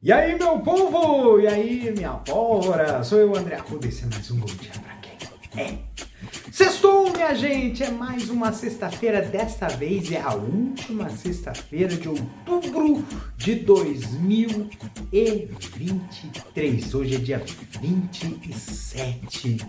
E aí, meu povo! E aí, minha pólvora? Sou eu, André Arruda, esse é mais um Bom Dia Pra Quem? É! Sextou, minha gente! É mais uma sexta-feira, desta vez é a última sexta-feira de outubro de 2023. Hoje é dia 27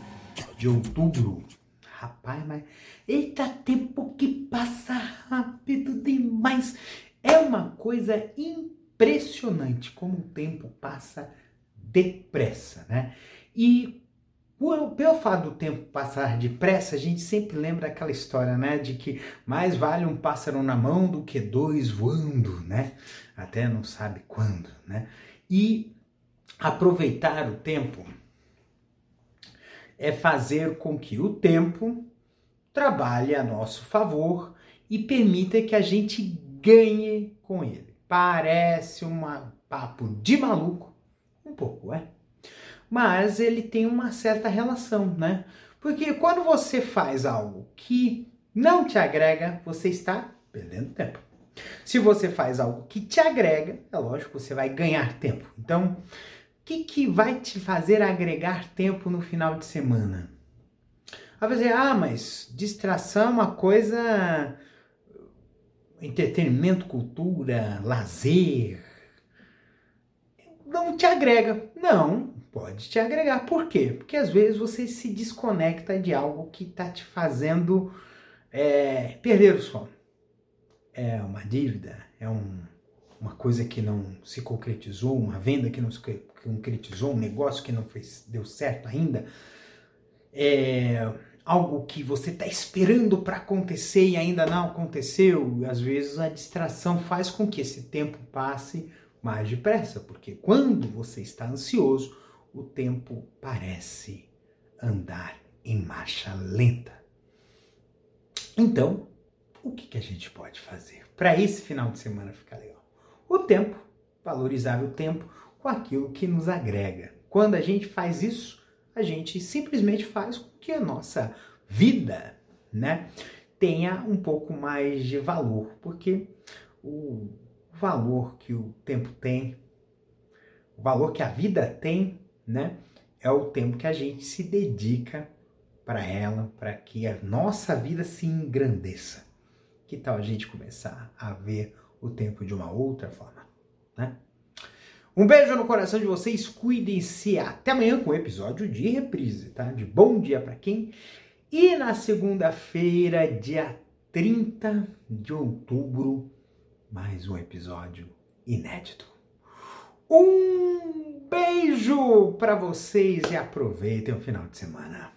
de outubro. Rapaz, mas... Eita, tempo que passa rápido demais! É uma coisa impressionante impressionante como o tempo passa depressa, né? E pelo fato do tempo passar depressa, a gente sempre lembra aquela história, né, de que mais vale um pássaro na mão do que dois voando, né? Até não sabe quando, né? E aproveitar o tempo é fazer com que o tempo trabalhe a nosso favor e permita que a gente ganhe com ele. Parece um papo de maluco, um pouco, é. Mas ele tem uma certa relação, né? Porque quando você faz algo que não te agrega, você está perdendo tempo. Se você faz algo que te agrega, é lógico, você vai ganhar tempo. Então, o que, que vai te fazer agregar tempo no final de semana? Aí você, ah, mas distração é uma coisa entretenimento, cultura, lazer, não te agrega. Não, pode te agregar. Por quê? Porque às vezes você se desconecta de algo que está te fazendo é, perder o sono. É uma dívida, é um, uma coisa que não se concretizou, uma venda que não se concretizou, um negócio que não fez, deu certo ainda. É algo que você está esperando para acontecer e ainda não aconteceu, às vezes a distração faz com que esse tempo passe mais depressa, porque quando você está ansioso, o tempo parece andar em marcha lenta. Então, o que, que a gente pode fazer para esse final de semana ficar legal? O tempo, valorizar o tempo com aquilo que nos agrega. Quando a gente faz isso, a gente simplesmente faz com que a nossa vida, né, tenha um pouco mais de valor, porque o valor que o tempo tem, o valor que a vida tem, né, é o tempo que a gente se dedica para ela, para que a nossa vida se engrandeça. Que tal a gente começar a ver o tempo de uma outra forma, né? Um beijo no coração de vocês, cuidem-se. Até amanhã com o episódio de reprise, tá? De bom dia para quem. E na segunda-feira, dia 30 de outubro, mais um episódio inédito. Um beijo para vocês e aproveitem o final de semana.